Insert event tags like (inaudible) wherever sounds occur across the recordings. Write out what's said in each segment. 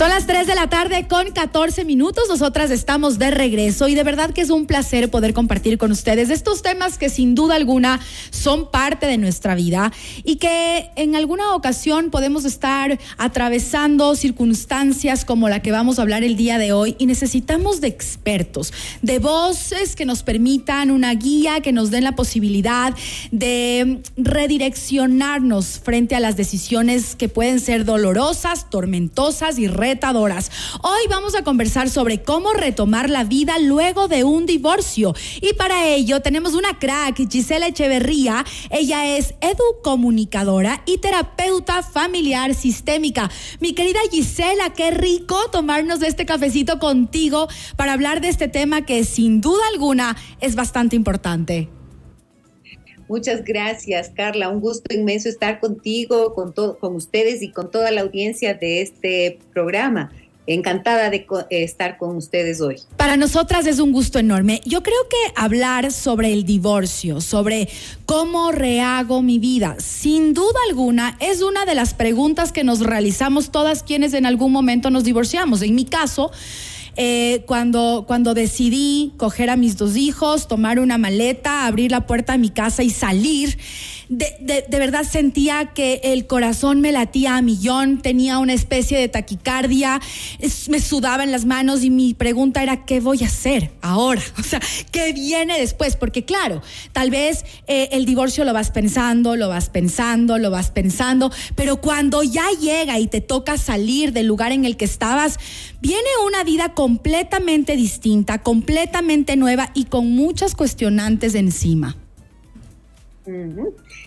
Son las 3 de la tarde con 14 minutos. Nosotras estamos de regreso y de verdad que es un placer poder compartir con ustedes estos temas que sin duda alguna son parte de nuestra vida y que en alguna ocasión podemos estar atravesando circunstancias como la que vamos a hablar el día de hoy y necesitamos de expertos, de voces que nos permitan una guía, que nos den la posibilidad de redireccionarnos frente a las decisiones que pueden ser dolorosas, tormentosas y Hoy vamos a conversar sobre cómo retomar la vida luego de un divorcio. Y para ello tenemos una crack, Gisela Echeverría. Ella es educomunicadora y terapeuta familiar sistémica. Mi querida Gisela, qué rico tomarnos este cafecito contigo para hablar de este tema que sin duda alguna es bastante importante. Muchas gracias, Carla. Un gusto inmenso estar contigo, con, con ustedes y con toda la audiencia de este programa. Encantada de eh, estar con ustedes hoy. Para nosotras es un gusto enorme. Yo creo que hablar sobre el divorcio, sobre cómo rehago mi vida, sin duda alguna es una de las preguntas que nos realizamos todas quienes en algún momento nos divorciamos. En mi caso, eh, cuando, cuando decidí coger a mis dos hijos, tomar una maleta, abrir la puerta de mi casa y salir, de, verdad sentía que el corazón me latía a millón, tenía una especie de taquicardia, me sudaba en las manos y mi pregunta era, ¿qué voy a hacer ahora? (laughs) O sea, ¿qué viene después? Porque claro, tal vez eh, el divorcio lo vas pensando, lo vas pensando, lo vas pensando, pero cuando ya llega y te toca salir del lugar en el que estabas, viene una vida completamente distinta, completamente nueva y con muchas cuestionantes encima.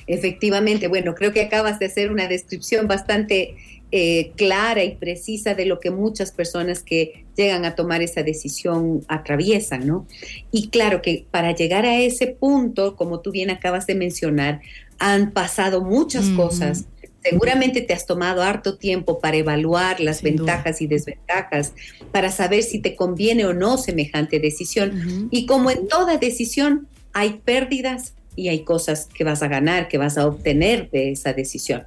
Efectivamente, bueno, creo que acabas de hacer una descripción bastante eh, clara y precisa de lo que muchas personas que llegan a tomar esa decisión atraviesan, ¿no? Y claro que para llegar a ese punto, como tú bien acabas de mencionar, han pasado muchas cosas. Seguramente te has tomado harto tiempo para evaluar las ventajas y desventajas, para saber si te conviene o no semejante decisión. Y como en toda decisión, hay pérdidas y hay cosas que vas a ganar, que vas a obtener de esa decisión.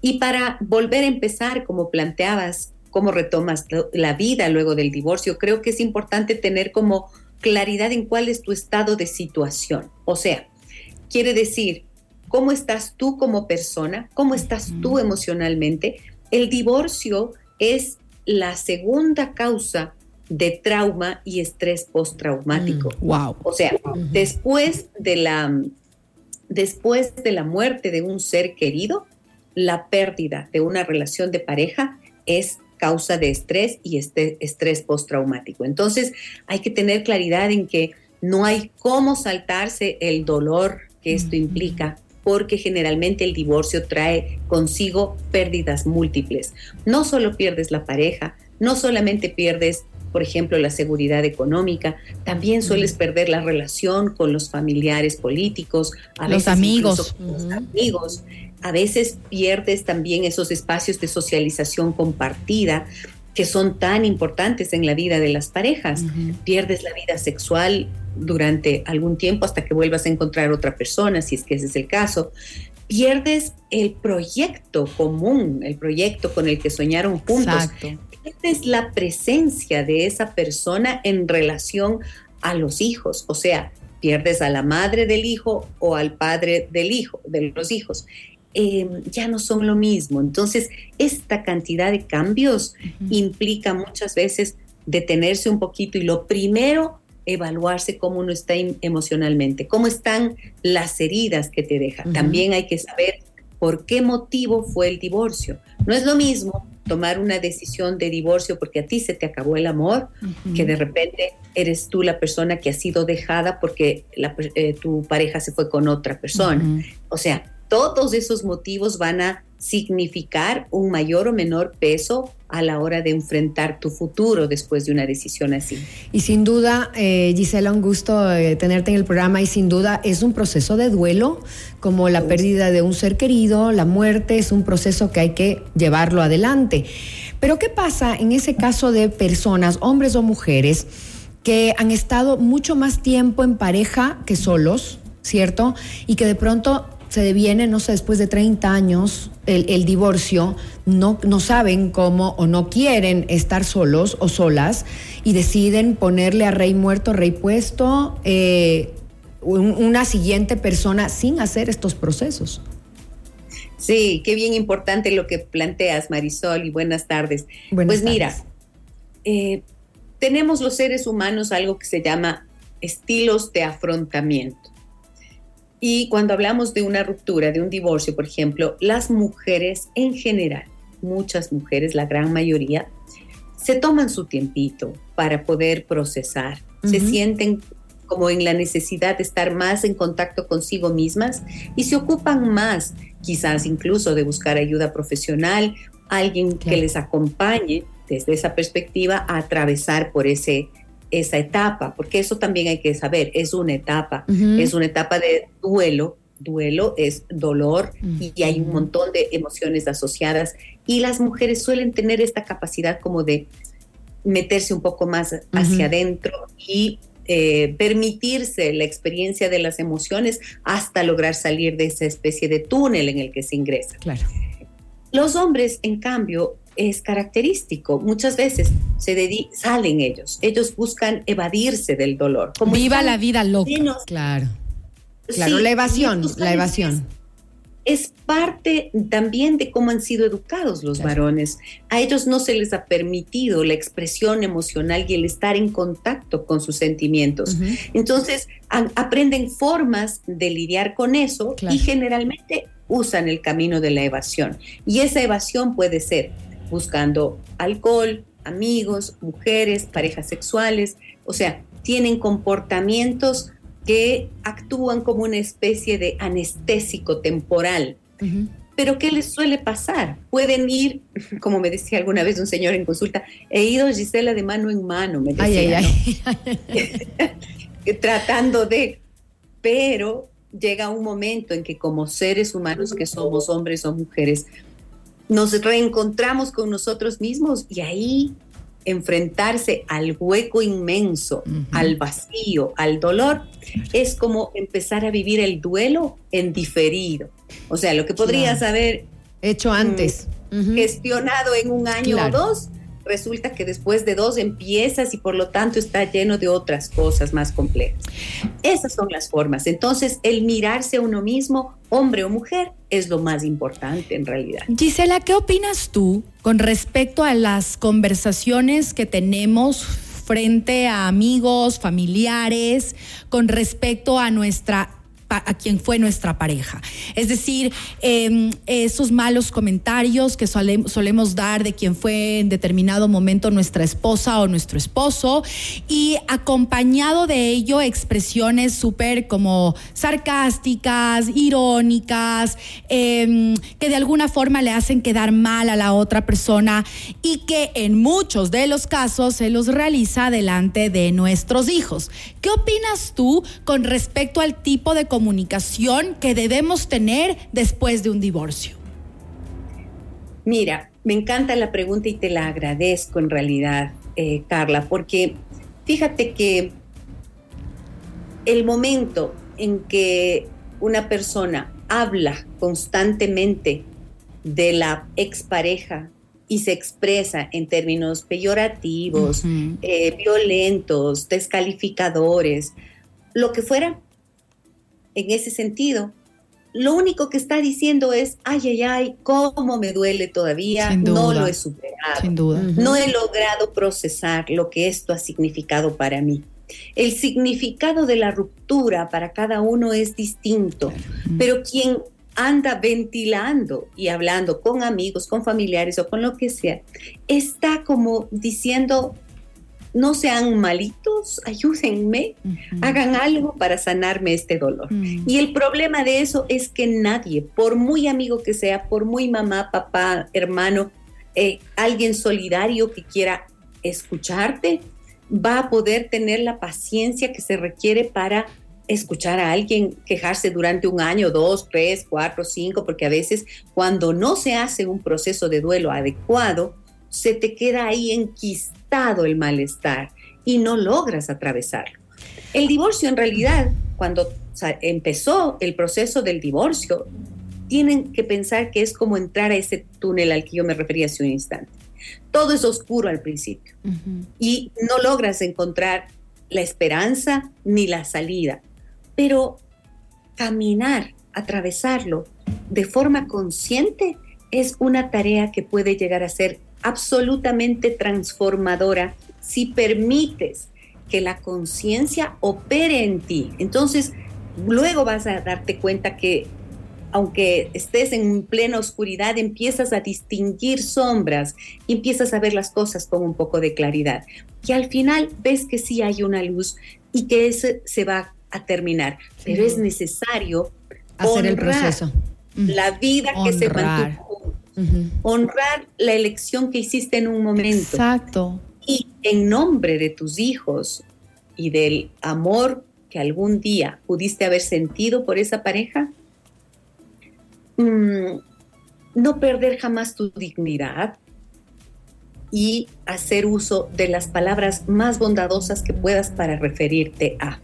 Y para volver a empezar, como planteabas, cómo retomas la vida luego del divorcio, creo que es importante tener como claridad en cuál es tu estado de situación. O sea, quiere decir, ¿cómo estás tú como persona? ¿Cómo estás tú emocionalmente? El divorcio es la segunda causa de trauma y estrés postraumático. wow. O sea, después de la después de la muerte de un ser querido, la pérdida de una relación de pareja es causa de estrés y este estrés postraumático. Entonces hay que tener claridad en que no hay cómo saltarse el dolor que esto implica, porque generalmente el divorcio trae consigo pérdidas múltiples. No solo pierdes la pareja, no solamente pierdes por ejemplo, la seguridad económica, también sueles perder la relación con los familiares políticos, a los amigos. Con los amigos. A veces pierdes también esos espacios de socialización compartida que son tan importantes en la vida de las parejas. Pierdes la vida sexual durante algún tiempo hasta que vuelvas a encontrar otra persona, si es que ese es el caso. Pierdes el proyecto común, el proyecto con el que soñaron juntos. Exacto es la presencia de esa persona en relación a los hijos, o sea, pierdes a la madre del hijo o al padre del hijo, de los hijos. Em, ya no son lo mismo. Entonces, esta cantidad de cambios implica muchas veces detenerse un poquito y lo primero, evaluarse cómo uno está emocionalmente, cómo están las heridas que te deja. También hay que saber por qué motivo fue el divorcio. No es lo mismo tomar una decisión de divorcio porque a ti se te acabó el amor, que de repente eres tú la persona que ha sido dejada porque eh, tu pareja se fue con otra persona. O sea, todos esos motivos van a significar un mayor o menor peso a la hora de enfrentar tu futuro después de una decisión así. Y sin duda, eh, Gisela, un gusto eh, tenerte en el programa y sin duda es un proceso de duelo, como la pérdida de un ser querido, la muerte, es un proceso que hay que llevarlo adelante. Pero ¿qué pasa en ese caso de personas, hombres o mujeres, que han estado mucho más tiempo en pareja que solos, ¿cierto? Y que de pronto se deviene, no sé, después de 30 años, el, divorcio, no, no saben cómo o no quieren estar solos o solas y deciden ponerle a rey muerto, rey puesto, eh, una siguiente persona sin hacer estos procesos. Sí, qué bien importante lo que planteas, Marisol, y buenas tardes. pues mira, eh, tenemos los seres humanos algo que se llama estilos de afrontamiento. Y cuando hablamos de una ruptura, de un divorcio, por ejemplo, las mujeres en general, muchas mujeres, la gran mayoría, se toman su tiempito para poder procesar, se sienten como en la necesidad de estar más en contacto consigo mismas y se ocupan más, quizás incluso de buscar ayuda profesional, alguien que les acompañe desde esa perspectiva a atravesar por ese esa etapa, porque eso también hay que saber, es una etapa, es una etapa de duelo, duelo es dolor y hay un montón de emociones asociadas y las mujeres suelen tener esta capacidad como de meterse un poco más hacia adentro y eh, permitirse la experiencia de las emociones hasta lograr salir de esa especie de túnel en el que se ingresa. Claro. Los hombres, en cambio, es característico. Muchas veces se salen ellos, ellos buscan evadirse del dolor. Como Viva la vida loca. claro. Claro, la evasión, la evasión. Es, parte también de cómo han sido educados los varones. A ellos no se les ha permitido la expresión emocional y el estar en contacto con sus sentimientos. Entonces, aprenden formas de lidiar con eso y generalmente usan el camino de la evasión. Y esa evasión puede ser buscando alcohol, amigos, mujeres, parejas sexuales, o sea, tienen comportamientos que actúan como una especie de anestésico temporal. Pero ¿qué les suele pasar? Pueden ir, (laughs) como me decía alguna vez un señor en consulta, he ido Gisela de mano en mano, me decía, (laughs) (laughs) tratando de, pero llega un momento en que como seres humanos que somos hombres o mujeres, nos reencontramos con nosotros mismos y ahí enfrentarse al hueco inmenso, al vacío, al dolor, es como empezar a vivir el duelo en diferido. O sea, lo que podrías haber hecho antes, mm, gestionado en un año o dos, resulta que después de dos empiezas y por lo tanto está lleno de otras cosas más complejas. Esas son las formas. Entonces, el mirarse a uno mismo, hombre o mujer, es lo más importante en realidad. Gisela, ¿qué opinas tú con respecto a las conversaciones que tenemos frente a amigos, familiares, con respecto a nuestra a quien fue nuestra pareja. Es decir, em, esos malos comentarios que solemos dar de quien fue en determinado momento nuestra esposa o nuestro esposo y acompañado de ello expresiones súper como sarcásticas, irónicas, em, que de alguna forma le hacen quedar mal a la otra persona y que en muchos de los casos se los realiza delante de nuestros hijos. ¿Qué opinas tú con respecto al tipo de comunicación comunicación que debemos tener después de un divorcio? Mira, me encanta la pregunta y te la agradezco en realidad, eh, Carla, porque fíjate que el momento en que una persona habla constantemente de la expareja y se expresa en términos peyorativos, eh, violentos, descalificadores, lo que fuera, en ese sentido, lo único que está diciendo es, ay, ay, ay, cómo me duele todavía, no lo he superado, Sin duda. no he logrado procesar lo que esto ha significado para mí. El significado de la ruptura para cada uno es distinto, pero quien anda ventilando y hablando con amigos, con familiares o con lo que sea, está como diciendo, no sean malitos, ayúdenme, hagan algo para sanarme este dolor. Mm. Y el problema de eso es que nadie, por muy amigo que sea, por muy mamá, papá, hermano, eh, alguien solidario que quiera escucharte, va a poder tener la paciencia que se requiere para escuchar a alguien quejarse durante un año, dos, tres, cuatro, cinco, porque a veces cuando no se hace un proceso de duelo adecuado, se te queda ahí enquistado el malestar y no logras atravesarlo. El divorcio en realidad, cuando empezó el proceso del divorcio, tienen que pensar que es como entrar a ese túnel al que yo me refería hace un instante. Todo es oscuro al principio y no logras encontrar la esperanza ni la salida, pero caminar, atravesarlo de forma consciente es una tarea que puede llegar a ser absolutamente transformadora si permites que la conciencia opere en ti. Entonces, luego vas a darte cuenta que aunque estés en plena oscuridad, empiezas a distinguir sombras, empiezas a ver las cosas con un poco de claridad. Y al final ves que sí hay una luz y que ese se va a terminar, pero es necesario hacer el proceso. La vida que se mantuvo. Honrar la elección que hiciste en un momento. Exacto. Y en nombre de tus hijos y del amor que algún día pudiste haber sentido por esa pareja, mm, no perder jamás tu dignidad y hacer uso de las palabras más bondadosas que puedas para referirte a.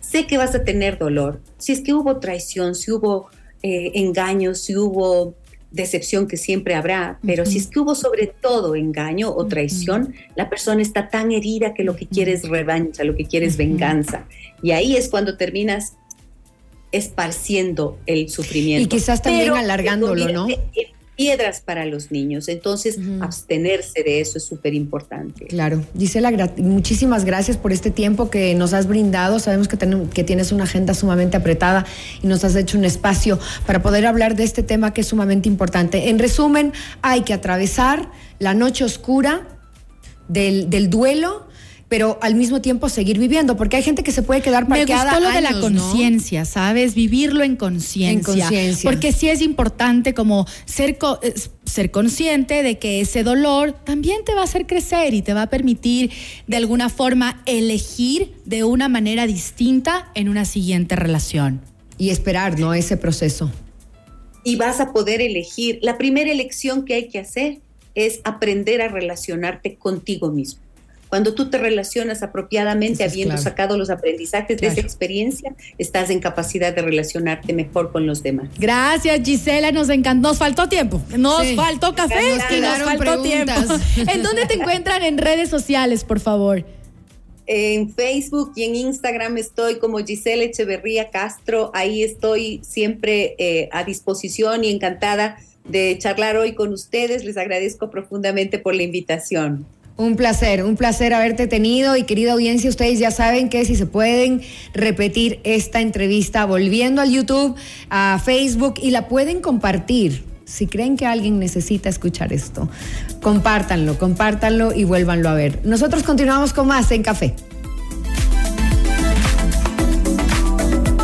Sé que vas a tener dolor, si es que hubo traición, si hubo eh, engaños, si hubo decepción que siempre habrá, pero si es que hubo sobre todo engaño o traición, la persona está tan herida que lo que quiere es revancha, lo que quiere es venganza. Y ahí es cuando terminas esparciendo el sufrimiento. Y quizás también alargándolo, ¿no? Piedras para los niños. Entonces, abstenerse de eso es súper importante. Claro. Gisela, muchísimas gracias por este tiempo que nos has brindado. Sabemos que, que tienes una agenda sumamente apretada y nos has hecho un espacio para poder hablar de este tema que es sumamente importante. En resumen, hay que atravesar la noche oscura del, del duelo pero al mismo tiempo seguir viviendo, porque hay gente que se puede quedar parqueada Me gustó lo de la conciencia, ¿sabes? Vivirlo en conciencia. Porque sí es importante como ser, ser consciente de que ese dolor también te va a hacer crecer y te va a permitir de alguna forma elegir de una manera distinta en una siguiente relación. Y esperar, ¿no? Ese proceso. Y vas a poder elegir. La primera elección que hay que hacer es aprender a relacionarte contigo mismo. Cuando tú te relacionas apropiadamente, habiendo sacado los aprendizajes de esa experiencia, estás en capacidad de relacionarte mejor con los demás. Gracias, Gisela, nos encantó. Nos faltó tiempo. Nos faltó café y nos faltó tiempo. (laughs) ¿En dónde te encuentran en redes sociales, por favor? En Facebook y en Instagram estoy como Gisela Echeverría Castro. Ahí estoy siempre eh, a disposición y encantada de charlar hoy con ustedes. Les agradezco profundamente por la invitación. Un placer, un placer haberte tenido y querida audiencia, ustedes ya saben que si se pueden repetir esta entrevista volviendo al YouTube, a Facebook y la pueden compartir. Si creen que alguien necesita escuchar esto, compártanlo, compártanlo y vuélvanlo a ver. Nosotros continuamos con más en Café.